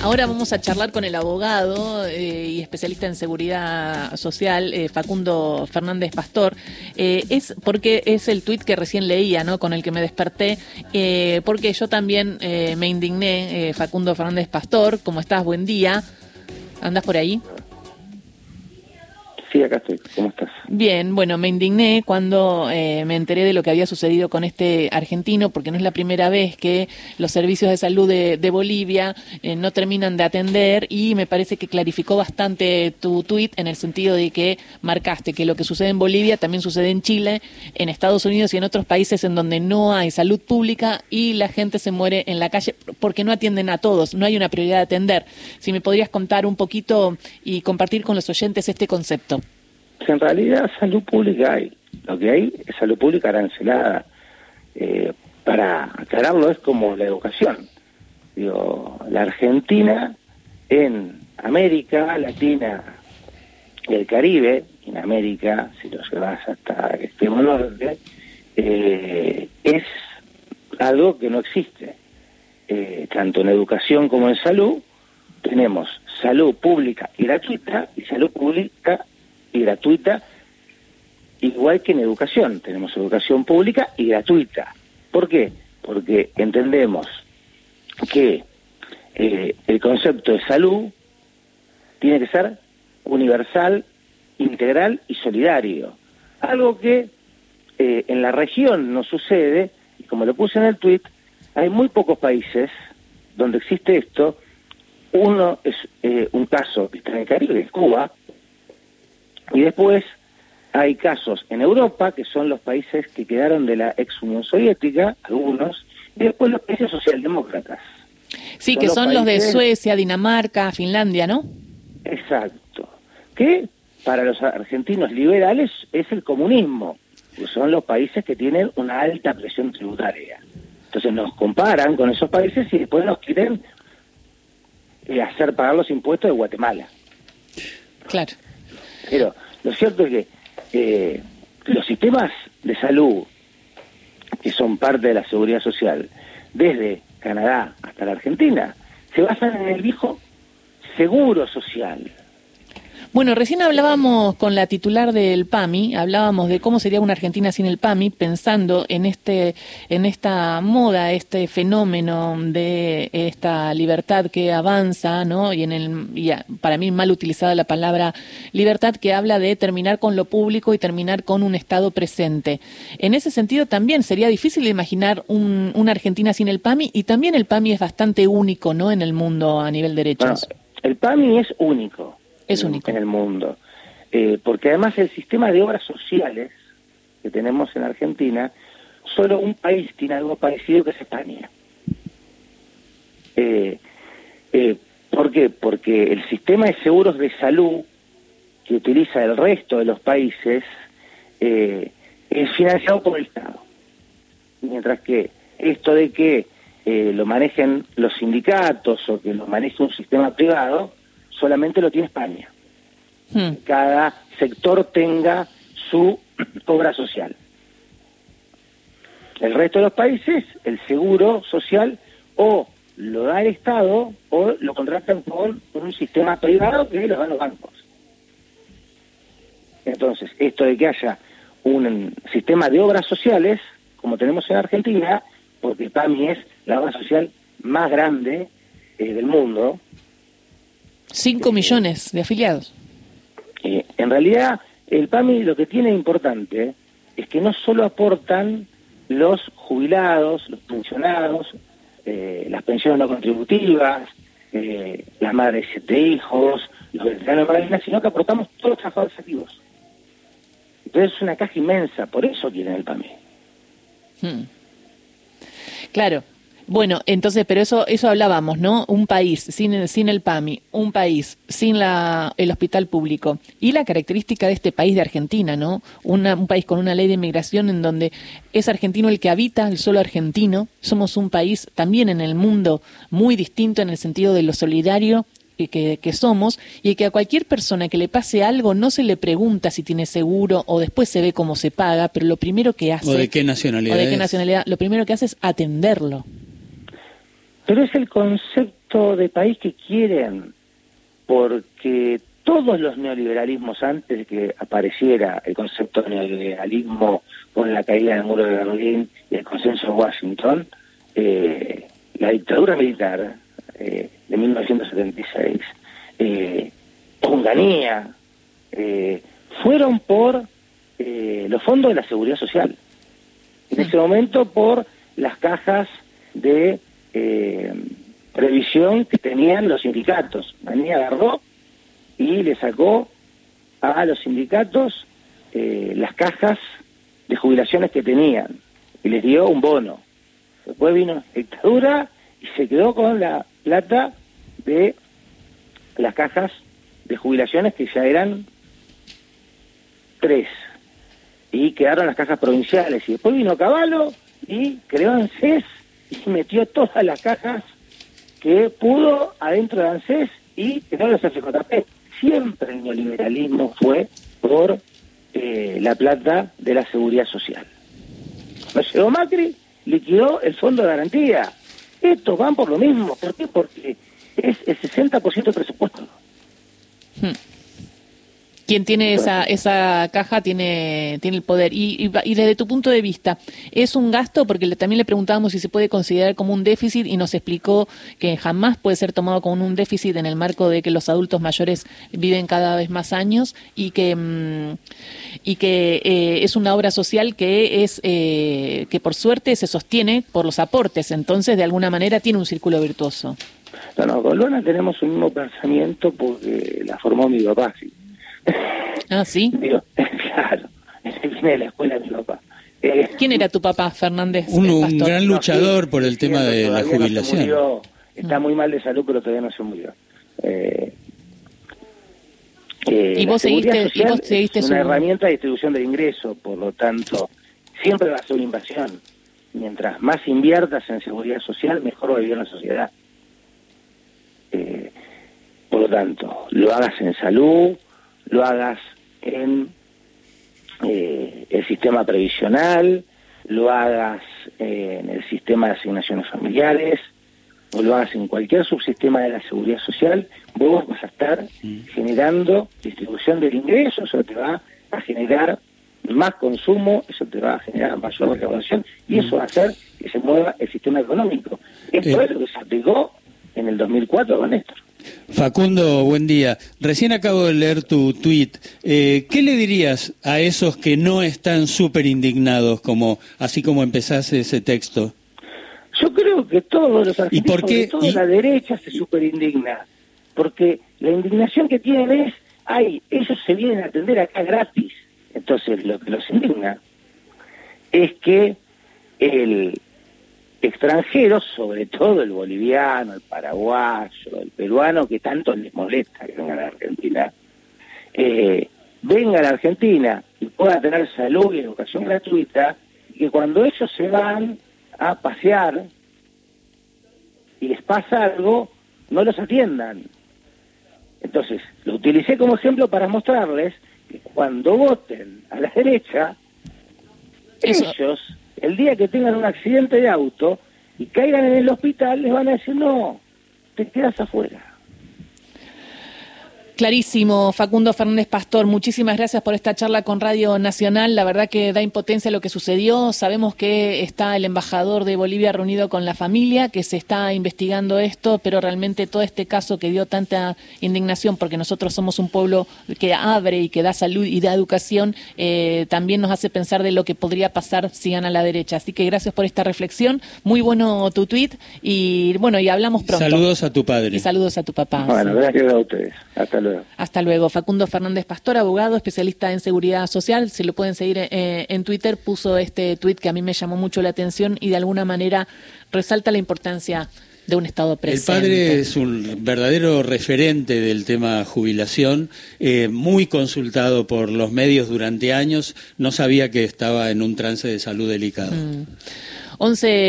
Ahora vamos a charlar con el abogado eh, y especialista en seguridad social, eh, Facundo Fernández Pastor. Eh, es porque es el tuit que recién leía, ¿no? Con el que me desperté, porque yo también me indigné, Facundo Fernández Pastor. ¿Cómo estás? Buen día. ¿Andas por ahí? Bien, bueno, me indigné cuando eh, me enteré de lo que había sucedido con este argentino, porque no es la primera vez que los servicios de salud de, Bolivia eh, no terminan de atender y me parece que clarificó bastante tu tuit en el sentido de que marcaste que lo que sucede en Bolivia también sucede en Chile, en Estados Unidos y en otros países en donde no hay salud pública y la gente se muere en la calle porque no atienden a todos, no hay una prioridad de atender. Si me podrías contar un poquito y compartir con los oyentes este concepto en realidad salud pública hay. Lo que hay es salud pública arancelada. Eh, para aclararlo es como la educación. Digo, la Argentina en América Latina y el Caribe, en América, si lo llevas hasta el extremo norte, eh, es algo que no existe. Eh, tanto en educación como en salud, tenemos salud pública y gratuita y salud pública y gratuita, igual que en educación. Tenemos educación pública y gratuita. ¿Por qué? Porque entendemos que eh, el concepto de salud tiene que ser universal, integral y solidario. Algo que eh, en la región no sucede, y como lo puse en el tuit, hay muy pocos países donde existe esto. Uno es eh, un caso está en el Caribe, Cuba, y después hay casos en Europa, que son los países que quedaron de la ex Unión Soviética, algunos, y después los países socialdemócratas. Sí, que son los de Suecia, Dinamarca, Finlandia, ¿no? Exacto. Que para los argentinos liberales es el comunismo, que son los países que tienen una alta presión tributaria. Entonces nos comparan con esos países y después nos quieren eh, hacer pagar los impuestos de Guatemala. Claro. Pero lo cierto es que eh, los sistemas de salud, que son parte de la seguridad social, desde Canadá hasta la Argentina, se basan en el viejo seguro social. Bueno, recién hablábamos con la titular del PAMI, hablábamos de cómo sería una Argentina sin el PAMI, pensando en este, en esta moda, este fenómeno de esta libertad que avanza, ¿no? Y en el, y para mí mal utilizada la palabra libertad que habla de terminar con lo público y terminar con un Estado presente. En ese sentido también sería difícil imaginar un, una Argentina sin el PAMI y también el PAMI es bastante único, ¿no? En el mundo a nivel de derechos. el PAMI es único es único. en el mundo. Eh, porque además el sistema de obras sociales que tenemos en Argentina, solo un país tiene algo parecido que es España. Eh, eh, ¿Por qué? Porque el sistema de seguros de salud que utiliza el resto de los países es financiado por el Estado. Mientras que esto de que lo manejen los sindicatos o que lo maneje un sistema privado, solamente lo tiene España. Hmm. Cada sector tenga su obra social. El resto de los países, el seguro social o lo da el Estado o lo contratan con un sistema privado que lo dan los bancos. Entonces, esto de que haya un sistema de obras sociales, como tenemos en Argentina, porque PAMI es la obra social más grande eh, del mundo, 5 millones de afiliados. Eh, en realidad, el PAMI lo que tiene importante es que no solo aportan los jubilados, los pensionados, eh, las pensiones no contributivas, eh, las madres de siete hijos, los veteranos de sino que aportamos todos los trabajadores activos. Entonces es una caja inmensa, por eso quieren el PAMI. Hmm. Claro, bueno, entonces, pero eso, eso hablábamos, ¿no? Un país sin, sin el PAMI, un país sin la, el hospital público. Y la característica de este país de Argentina, ¿no? un país con una ley de inmigración en donde es argentino el que habita, el solo argentino. Somos un país también en el mundo muy distinto en el sentido de lo solidario que, que, somos y que a cualquier persona que le pase algo no se le pregunta si tiene seguro o después se ve cómo se paga, pero lo primero que hace... O de qué nacionalidad. O de qué nacionalidad. Lo primero que hace es atenderlo. Pero es el concepto de país que quieren, porque todos los neoliberalismos antes de que apareciera el concepto de neoliberalismo con la caída del muro de Berlín y el consenso de Washington, eh, la dictadura militar eh, de 1976, eh, Onganía, eh, fueron por eh, los fondos de la seguridad social. En ese momento por las cajas de eh, previsión que tenían los sindicatos. Manía agarró y le sacó a los sindicatos eh, las cajas de jubilaciones que tenían y les dio un bono. Después vino dictadura y se quedó con la plata de las cajas de jubilaciones que ya eran tres y quedaron las cajas provinciales y después vino Caballo y creó ANSES y metió todas las cajas que pudo adentro de ANSES y creó los FJP. Siempre el neoliberalismo fue por eh, la plata de la seguridad social. Cuando Macri, liquidó el fondo de garantía. Estos van por lo mismo. ¿Por qué? Porque es el 60% del presupuesto. Hmm. Quien tiene esa, esa caja tiene, tiene el poder. Y, y, y, desde tu punto de vista, ¿es un gasto? Porque le, también le preguntábamos si se puede considerar como un déficit y nos explicó que jamás puede ser tomado como un déficit en el marco de que los adultos mayores viven cada vez más años y que, mmm, y que eh, es una obra social que, es, eh, que por suerte se sostiene por los aportes. Entonces, de alguna manera, tiene un círculo virtuoso. No, no, con Luana tenemos un mismo pensamiento porque la formó mi papá, sí. Ah, sí. Digo, claro, viene de la escuela de mi papá. Eh, ¿Quién era tu papá, Fernández? Un, un gran luchador no, sí, por el tema de la jubilación. No murió, está muy mal de salud, pero todavía no se murió. Eh, eh, ¿Y, vos seguiste, ¿Y vos seguiste es una su... herramienta de distribución del ingreso, por lo tanto, siempre va a ser una inversión. Mientras más inviertas en seguridad social, mejor va a vivir la sociedad. Eh, por lo tanto, lo hagas en salud, lo hagas en eh, el sistema previsional, lo hagas eh, en el sistema de asignaciones familiares, o lo hagas en cualquier subsistema de la seguridad social, vos vas a estar generando distribución del ingreso, eso te va a generar más consumo, eso te va a generar mayor recaudación y eso va a hacer que se mueva el sistema económico. Esto eh. es lo que se aplicó en el 2004 con Néstor. Facundo, buen día. Recién acabo de leer tu tweet. Eh, ¿Qué le dirías a esos que no están súper indignados, como así como empezaste ese texto? Yo creo que todos los argentinos, ¿Y por qué? sobre todo ¿Y? la derecha, se súper indigna. Porque la indignación que tienen es, ay, ellos se vienen a atender acá gratis. Entonces, lo que los indigna es que el extranjeros, sobre todo el boliviano, el paraguayo, el peruano, que tanto les molesta que venga a la Argentina, eh, venga a la Argentina y pueda tener salud y educación gratuita, y que cuando ellos se van a pasear y les pasa algo, no los atiendan. Entonces, lo utilicé como ejemplo para mostrarles que cuando voten a la derecha, Eso. ellos el día que tengan un accidente de auto y caigan en el hospital, les van a decir, no, te quedas afuera. Clarísimo, Facundo Fernández Pastor, muchísimas gracias por esta charla con Radio Nacional. La verdad que da impotencia lo que sucedió. Sabemos que está el embajador de Bolivia reunido con la familia, que se está investigando esto, pero realmente todo este caso que dio tanta indignación, porque nosotros somos un pueblo que abre y que da salud y da educación, eh, también nos hace pensar de lo que podría pasar si gana la derecha. Así que gracias por esta reflexión. Muy bueno tu tweet y bueno, y hablamos pronto. Saludos a tu padre. Y saludos a tu papá. Bueno, gracias a ustedes. Hasta luego. Hasta luego. Facundo Fernández Pastor, abogado, especialista en seguridad social. Si lo pueden seguir eh, en Twitter, puso este tuit que a mí me llamó mucho la atención y de alguna manera resalta la importancia de un Estado presente. El padre es un verdadero referente del tema jubilación, eh, muy consultado por los medios durante años. No sabía que estaba en un trance de salud delicado. Mm. 11